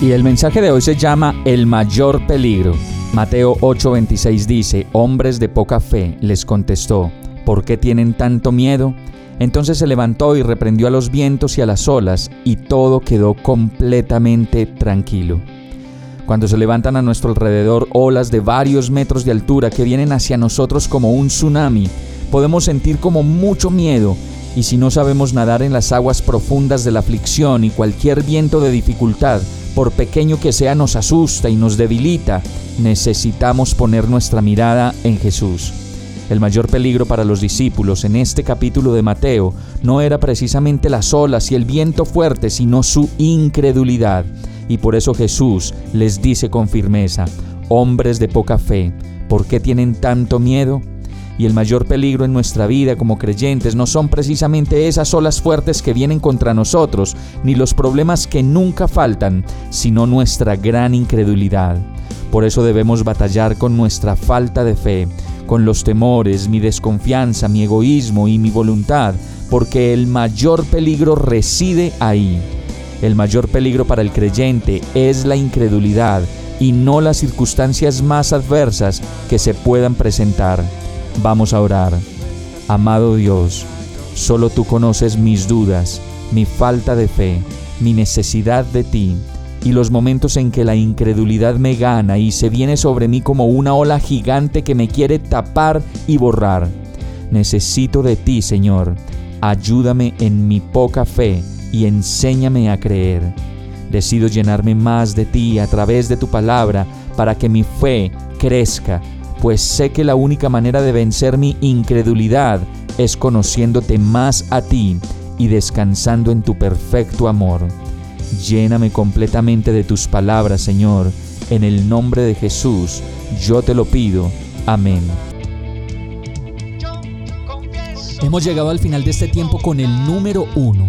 Y el mensaje de hoy se llama El mayor peligro. Mateo 8:26 dice, Hombres de poca fe, les contestó, ¿por qué tienen tanto miedo? Entonces se levantó y reprendió a los vientos y a las olas, y todo quedó completamente tranquilo. Cuando se levantan a nuestro alrededor olas de varios metros de altura que vienen hacia nosotros como un tsunami, podemos sentir como mucho miedo, y si no sabemos nadar en las aguas profundas de la aflicción y cualquier viento de dificultad, por pequeño que sea, nos asusta y nos debilita, necesitamos poner nuestra mirada en Jesús. El mayor peligro para los discípulos en este capítulo de Mateo no era precisamente las olas y el viento fuerte, sino su incredulidad. Y por eso Jesús les dice con firmeza, hombres de poca fe, ¿por qué tienen tanto miedo? Y el mayor peligro en nuestra vida como creyentes no son precisamente esas olas fuertes que vienen contra nosotros, ni los problemas que nunca faltan, sino nuestra gran incredulidad. Por eso debemos batallar con nuestra falta de fe, con los temores, mi desconfianza, mi egoísmo y mi voluntad, porque el mayor peligro reside ahí. El mayor peligro para el creyente es la incredulidad y no las circunstancias más adversas que se puedan presentar. Vamos a orar. Amado Dios, solo tú conoces mis dudas, mi falta de fe, mi necesidad de ti y los momentos en que la incredulidad me gana y se viene sobre mí como una ola gigante que me quiere tapar y borrar. Necesito de ti, Señor. Ayúdame en mi poca fe y enséñame a creer. Decido llenarme más de ti a través de tu palabra para que mi fe crezca, pues sé que la única manera de vencer mi incredulidad es conociéndote más a ti y descansando en tu perfecto amor. Lléname completamente de tus palabras, Señor. En el nombre de Jesús, yo te lo pido. Amén. Hemos llegado al final de este tiempo con el número uno.